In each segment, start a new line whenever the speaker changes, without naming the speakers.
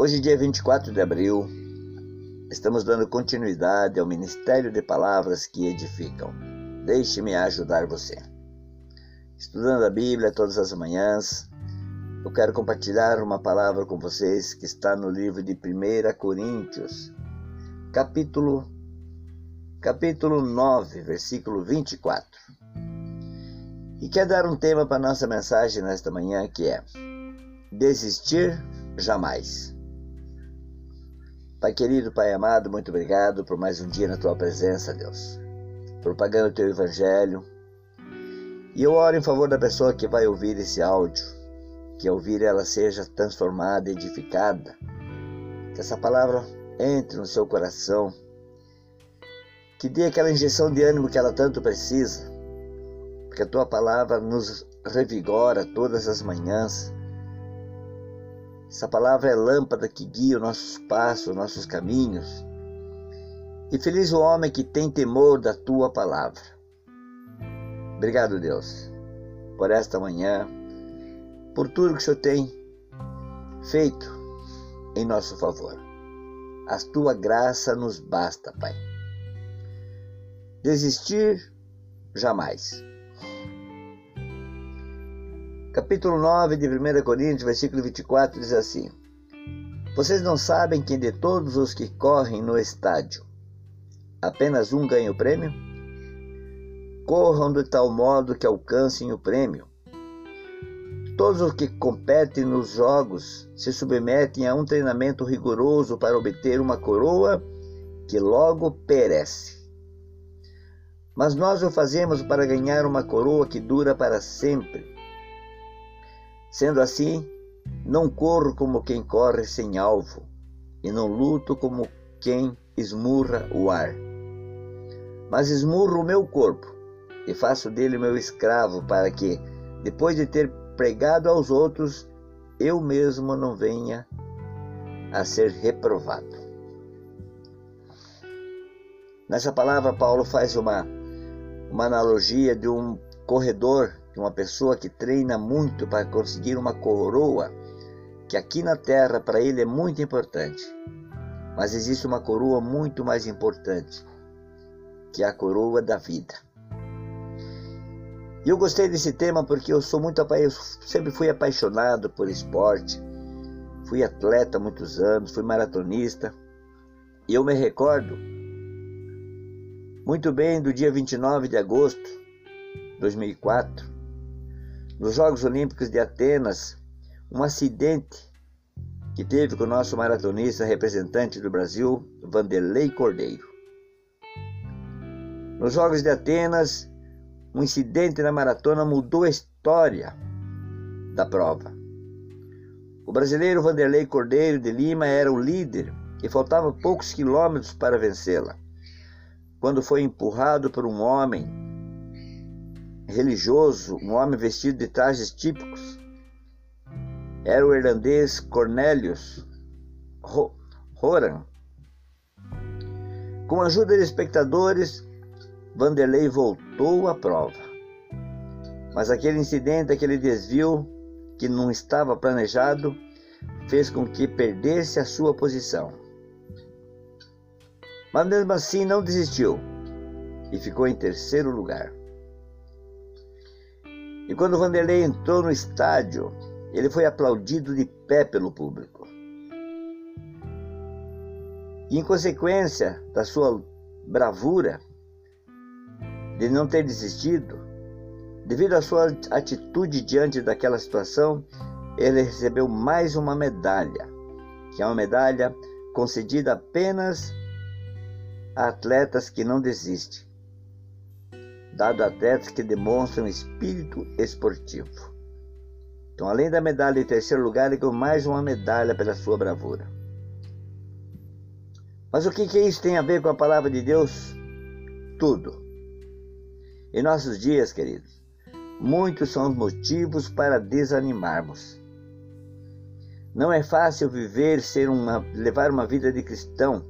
Hoje, dia 24 de abril, estamos dando continuidade ao Ministério de Palavras que Edificam. Deixe-me ajudar você. Estudando a Bíblia todas as manhãs, eu quero compartilhar uma palavra com vocês que está no livro de 1 Coríntios, capítulo, capítulo 9, versículo 24. E quer dar um tema para nossa mensagem nesta manhã que é Desistir jamais. Pai querido, Pai amado, muito obrigado por mais um dia na tua presença, Deus. Propagando o teu evangelho. E eu oro em favor da pessoa que vai ouvir esse áudio, que ao ouvir ela seja transformada, edificada. Que essa palavra entre no seu coração. Que dê aquela injeção de ânimo que ela tanto precisa. Porque a tua palavra nos revigora todas as manhãs essa palavra é lâmpada que guia os nossos passos, os nossos caminhos. E feliz o homem que tem temor da tua palavra. Obrigado, Deus, por esta manhã, por tudo que o Senhor tem feito em nosso favor. A tua graça nos basta, Pai. Desistir jamais capítulo 9 de 1 Coríntios, versículo 24, diz assim: Vocês não sabem que de todos os que correm no estádio, apenas um ganha o prêmio? Corram de tal modo que alcancem o prêmio. Todos os que competem nos jogos se submetem a um treinamento rigoroso para obter uma coroa que logo perece. Mas nós o fazemos para ganhar uma coroa que dura para sempre. Sendo assim, não corro como quem corre sem alvo, e não luto como quem esmurra o ar. Mas esmurro o meu corpo e faço dele meu escravo, para que, depois de ter pregado aos outros, eu mesmo não venha a ser reprovado. Nessa palavra, Paulo faz uma, uma analogia de um corredor uma pessoa que treina muito para conseguir uma coroa, que aqui na terra para ele é muito importante. Mas existe uma coroa muito mais importante, que é a coroa da vida. E eu gostei desse tema porque eu sou muito eu sempre fui apaixonado por esporte. Fui atleta há muitos anos, fui maratonista. E eu me recordo muito bem do dia 29 de agosto de 2004, nos Jogos Olímpicos de Atenas, um acidente que teve com o nosso maratonista representante do Brasil, Vanderlei Cordeiro. Nos Jogos de Atenas, um incidente na maratona mudou a história da prova. O brasileiro Vanderlei Cordeiro de Lima era o líder e faltava poucos quilômetros para vencê-la, quando foi empurrado por um homem religioso, um homem vestido de trajes típicos. Era o irlandês Cornelius Horan. Com a ajuda de espectadores, Vanderlei voltou à prova. Mas aquele incidente, aquele desvio que não estava planejado, fez com que perdesse a sua posição. Mas mesmo assim não desistiu e ficou em terceiro lugar. E quando Vanderlei entrou no estádio, ele foi aplaudido de pé pelo público. E em consequência da sua bravura, de não ter desistido, devido à sua atitude diante daquela situação, ele recebeu mais uma medalha, que é uma medalha concedida apenas a atletas que não desistem dado a atletas que demonstram espírito esportivo. Então, além da medalha em terceiro lugar, ele ganhou mais uma medalha pela sua bravura. Mas o que, que isso tem a ver com a palavra de Deus? Tudo. Em nossos dias, queridos, muitos são os motivos para desanimarmos. Não é fácil viver, ser uma, levar uma vida de cristão,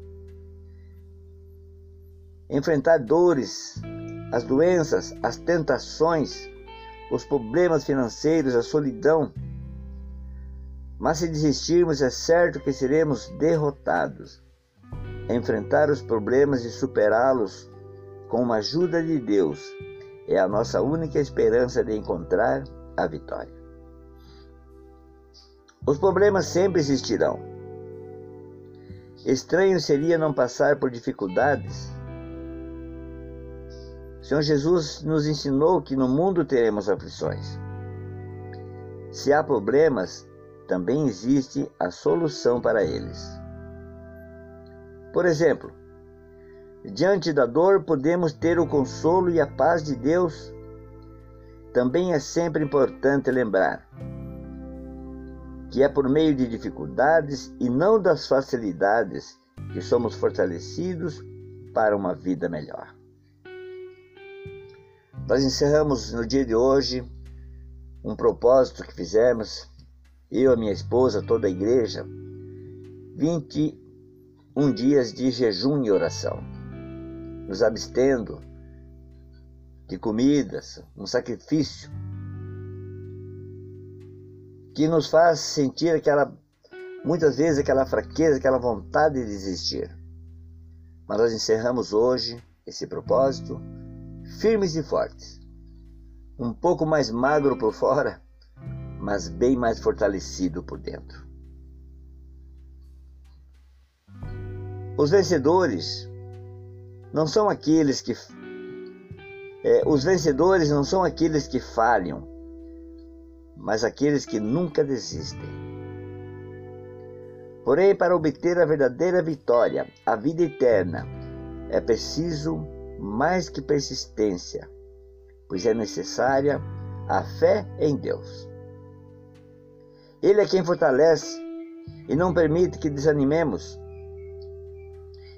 enfrentar dores, as doenças, as tentações, os problemas financeiros, a solidão. Mas se desistirmos, é certo que seremos derrotados. Enfrentar os problemas e superá-los com a ajuda de Deus é a nossa única esperança de encontrar a vitória. Os problemas sempre existirão. Estranho seria não passar por dificuldades. Senhor Jesus nos ensinou que no mundo teremos aflições. Se há problemas, também existe a solução para eles. Por exemplo, diante da dor podemos ter o consolo e a paz de Deus. Também é sempre importante lembrar que é por meio de dificuldades e não das facilidades que somos fortalecidos para uma vida melhor. Nós encerramos no dia de hoje um propósito que fizemos eu, a minha esposa, toda a igreja, 21 dias de jejum e oração, nos abstendo de comidas, um sacrifício que nos faz sentir aquela, muitas vezes, aquela fraqueza, aquela vontade de desistir. Mas nós encerramos hoje esse propósito firmes e fortes, um pouco mais magro por fora, mas bem mais fortalecido por dentro. Os vencedores não são aqueles que. É, os vencedores não são aqueles que falham, mas aqueles que nunca desistem. Porém, para obter a verdadeira vitória, a vida eterna, é preciso mais que persistência, pois é necessária a fé em Deus. Ele é quem fortalece e não permite que desanimemos.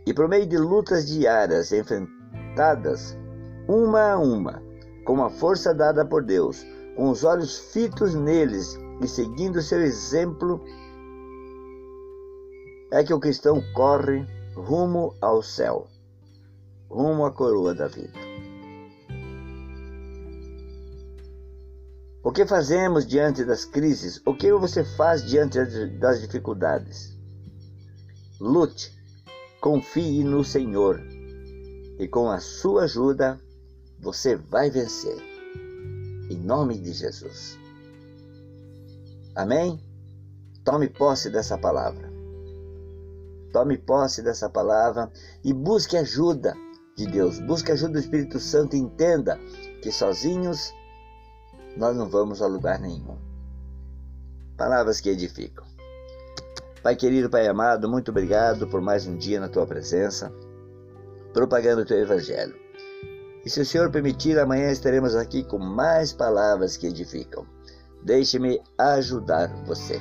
E por meio de lutas diárias enfrentadas, uma a uma, com a força dada por Deus, com os olhos fitos neles e seguindo seu exemplo, é que o cristão corre rumo ao céu, rumo à coroa da vida. O que fazemos diante das crises? O que você faz diante das dificuldades? Lute, confie no Senhor e com a sua ajuda você vai vencer. Em nome de Jesus. Amém? Tome posse dessa palavra. Tome posse dessa palavra e busque ajuda de Deus. Busque ajuda do Espírito Santo. Entenda que sozinhos nós não vamos a lugar nenhum. Palavras que edificam. Pai querido, Pai amado, muito obrigado por mais um dia na tua presença, propagando o teu evangelho. E se o Senhor permitir, amanhã estaremos aqui com mais palavras que edificam. Deixe-me ajudar você.